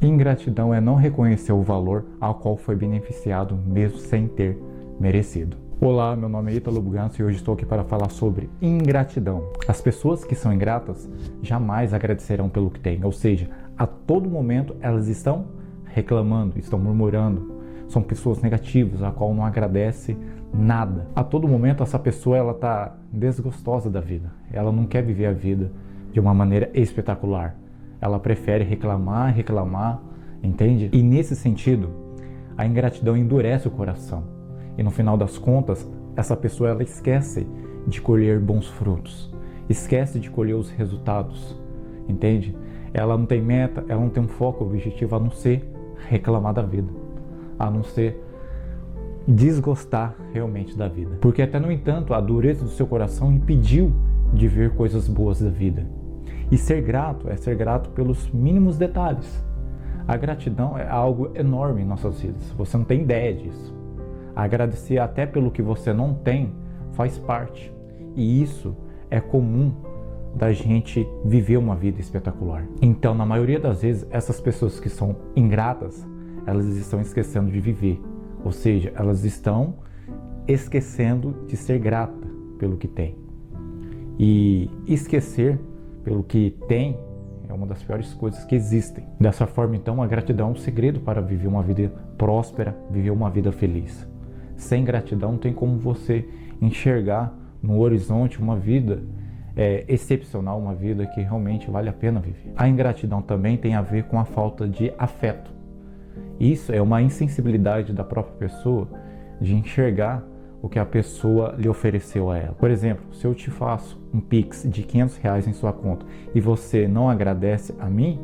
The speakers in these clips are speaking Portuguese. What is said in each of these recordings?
Ingratidão é não reconhecer o valor ao qual foi beneficiado mesmo sem ter merecido. Olá, meu nome é Italo Buganso e hoje estou aqui para falar sobre ingratidão. As pessoas que são ingratas jamais agradecerão pelo que têm, ou seja, a todo momento elas estão reclamando, estão murmurando. São pessoas negativas, a qual não agradece nada. A todo momento essa pessoa ela está desgostosa da vida. Ela não quer viver a vida de uma maneira espetacular ela prefere reclamar, reclamar, entende? E nesse sentido, a ingratidão endurece o coração. E no final das contas, essa pessoa ela esquece de colher bons frutos, esquece de colher os resultados, entende? Ela não tem meta, ela não tem um foco objetivo a não ser reclamar da vida, a não ser desgostar realmente da vida. Porque até no entanto, a dureza do seu coração impediu de ver coisas boas da vida. E ser grato é ser grato pelos mínimos detalhes. A gratidão é algo enorme em nossas vidas. Você não tem ideia disso. Agradecer até pelo que você não tem faz parte. E isso é comum da gente viver uma vida espetacular. Então, na maioria das vezes, essas pessoas que são ingratas, elas estão esquecendo de viver. Ou seja, elas estão esquecendo de ser grata pelo que tem. E esquecer pelo que tem é uma das piores coisas que existem. Dessa forma, então, a gratidão é um segredo para viver uma vida próspera, viver uma vida feliz. Sem gratidão, não tem como você enxergar no horizonte uma vida é, excepcional, uma vida que realmente vale a pena viver. A ingratidão também tem a ver com a falta de afeto. Isso é uma insensibilidade da própria pessoa de enxergar o que a pessoa lhe ofereceu a ela. Por exemplo, se eu te faço um Pix de 500 reais em sua conta e você não agradece a mim,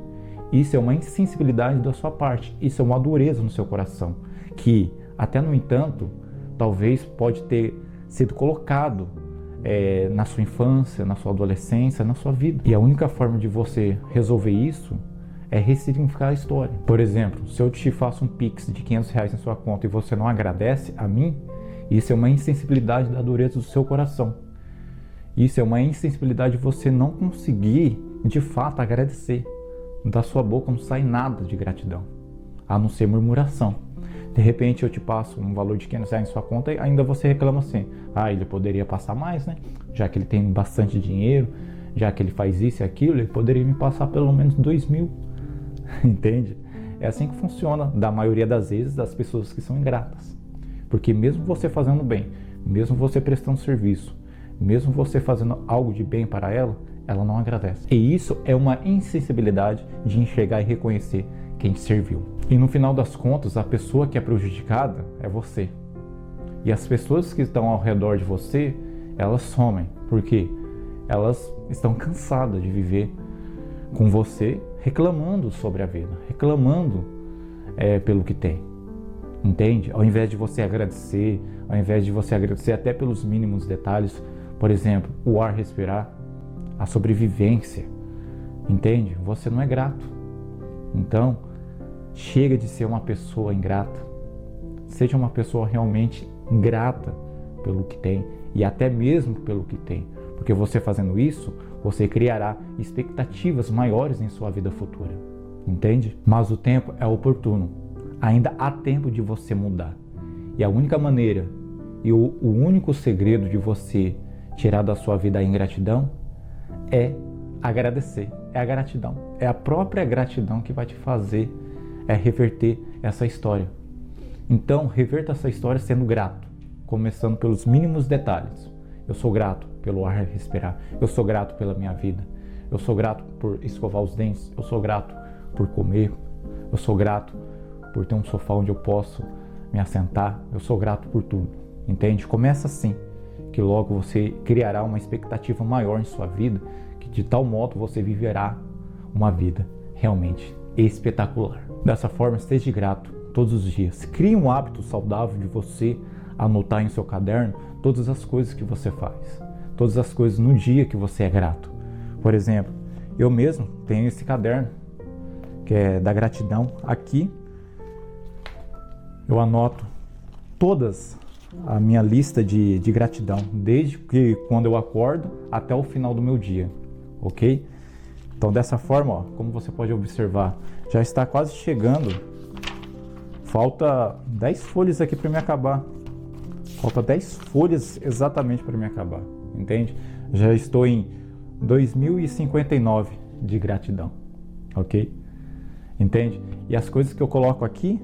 isso é uma insensibilidade da sua parte, isso é uma dureza no seu coração, que até no entanto, talvez pode ter sido colocado é, na sua infância, na sua adolescência, na sua vida. E a única forma de você resolver isso é ressignificar a história. Por exemplo, se eu te faço um Pix de 500 reais em sua conta e você não agradece a mim, isso é uma insensibilidade da dureza do seu coração. Isso é uma insensibilidade de você não conseguir, de fato, agradecer. Da sua boca não sai nada de gratidão, a não ser murmuração. De repente eu te passo um valor de 500 reais em sua conta e ainda você reclama assim: ah, ele poderia passar mais, né? Já que ele tem bastante dinheiro, já que ele faz isso e aquilo, ele poderia me passar pelo menos 2 mil. Entende? É assim que funciona, da maioria das vezes, das pessoas que são ingratas. Porque mesmo você fazendo bem, mesmo você prestando serviço, mesmo você fazendo algo de bem para ela, ela não agradece. E isso é uma insensibilidade de enxergar e reconhecer quem te serviu. E no final das contas, a pessoa que é prejudicada é você. E as pessoas que estão ao redor de você, elas somem. porque Elas estão cansadas de viver com você reclamando sobre a vida, reclamando é, pelo que tem. Entende? Ao invés de você agradecer, ao invés de você agradecer até pelos mínimos detalhes, por exemplo, o ar respirar, a sobrevivência, entende? Você não é grato. Então, chega de ser uma pessoa ingrata. Seja uma pessoa realmente grata pelo que tem e até mesmo pelo que tem, porque você fazendo isso, você criará expectativas maiores em sua vida futura. Entende? Mas o tempo é oportuno ainda há tempo de você mudar. E a única maneira e o, o único segredo de você tirar da sua vida a ingratidão é agradecer. É a gratidão. É a própria gratidão que vai te fazer é reverter essa história. Então, reverta essa história sendo grato, começando pelos mínimos detalhes. Eu sou grato pelo ar respirar. Eu sou grato pela minha vida. Eu sou grato por escovar os dentes. Eu sou grato por comer. Eu sou grato por ter um sofá onde eu posso me assentar. Eu sou grato por tudo. Entende? Começa assim, que logo você criará uma expectativa maior em sua vida, que de tal modo você viverá uma vida realmente espetacular. Dessa forma, esteja grato todos os dias. Crie um hábito saudável de você anotar em seu caderno todas as coisas que você faz, todas as coisas no dia que você é grato. Por exemplo, eu mesmo tenho esse caderno que é da gratidão aqui eu anoto todas a minha lista de, de gratidão, desde que quando eu acordo até o final do meu dia, ok? Então, dessa forma, ó, como você pode observar, já está quase chegando. Falta 10 folhas aqui para me acabar. Falta 10 folhas exatamente para me acabar, entende? Já estou em 2059 de gratidão, ok? Entende? E as coisas que eu coloco aqui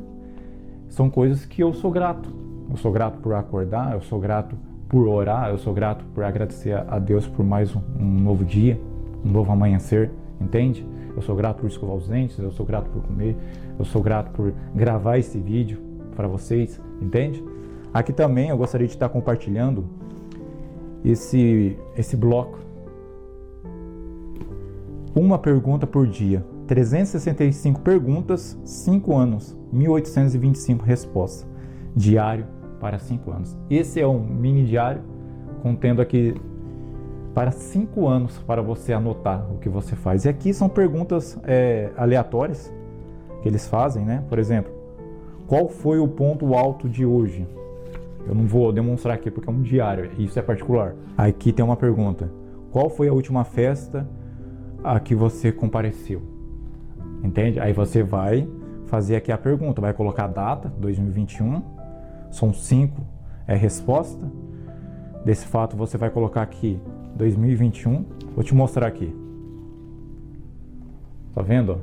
são coisas que eu sou grato. Eu sou grato por acordar, eu sou grato por orar, eu sou grato por agradecer a Deus por mais um, um novo dia, um novo amanhecer, entende? Eu sou grato por escovar os dentes, eu sou grato por comer, eu sou grato por gravar esse vídeo para vocês, entende? Aqui também eu gostaria de estar compartilhando esse, esse bloco. Uma pergunta por dia. 365 perguntas, 5 anos, 1825 respostas. Diário para 5 anos. Esse é um mini diário contendo aqui para 5 anos para você anotar o que você faz. E aqui são perguntas é, aleatórias que eles fazem, né? Por exemplo, qual foi o ponto alto de hoje? Eu não vou demonstrar aqui porque é um diário, isso é particular. Aqui tem uma pergunta: Qual foi a última festa a que você compareceu? Entende? Aí você vai fazer aqui a pergunta, vai colocar a data, 2021, são cinco é resposta. Desse fato você vai colocar aqui 2021. Vou te mostrar aqui. Tá vendo?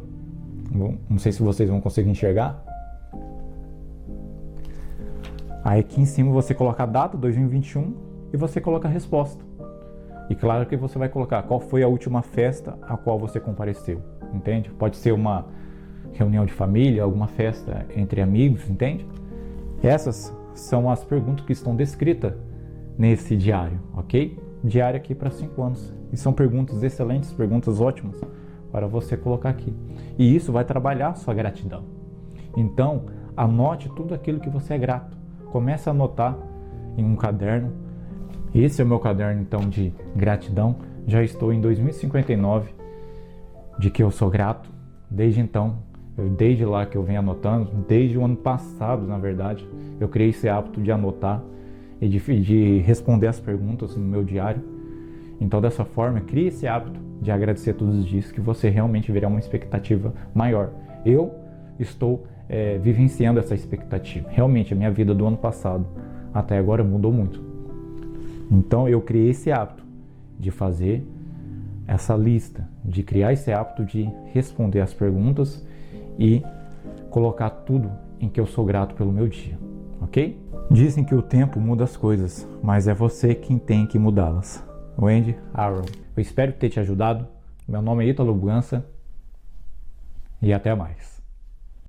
Não sei se vocês vão conseguir enxergar. Aí aqui em cima você coloca a data 2021 e você coloca a resposta. E claro que você vai colocar qual foi a última festa a qual você compareceu, entende? Pode ser uma reunião de família, alguma festa entre amigos, entende? Essas são as perguntas que estão descritas nesse diário, ok? Diário aqui para 5 anos. E são perguntas excelentes, perguntas ótimas para você colocar aqui. E isso vai trabalhar a sua gratidão. Então, anote tudo aquilo que você é grato. Comece a anotar em um caderno. Esse é o meu caderno então de gratidão. Já estou em 2059 de que eu sou grato. Desde então, desde lá que eu venho anotando, desde o ano passado, na verdade, eu criei esse hábito de anotar e de, de responder as perguntas no meu diário. Então, dessa forma, crie esse hábito de agradecer todos os dias, que você realmente verá uma expectativa maior. Eu estou é, vivenciando essa expectativa. Realmente, a minha vida do ano passado até agora mudou muito. Então, eu criei esse hábito de fazer essa lista, de criar esse hábito de responder as perguntas e colocar tudo em que eu sou grato pelo meu dia, ok? Dizem que o tempo muda as coisas, mas é você quem tem que mudá-las. Wendy Arrow. Eu espero ter te ajudado. Meu nome é Ítalo Bugança e até mais.